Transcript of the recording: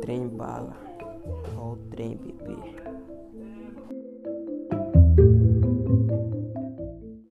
trem bala. Ó o trem, bebê.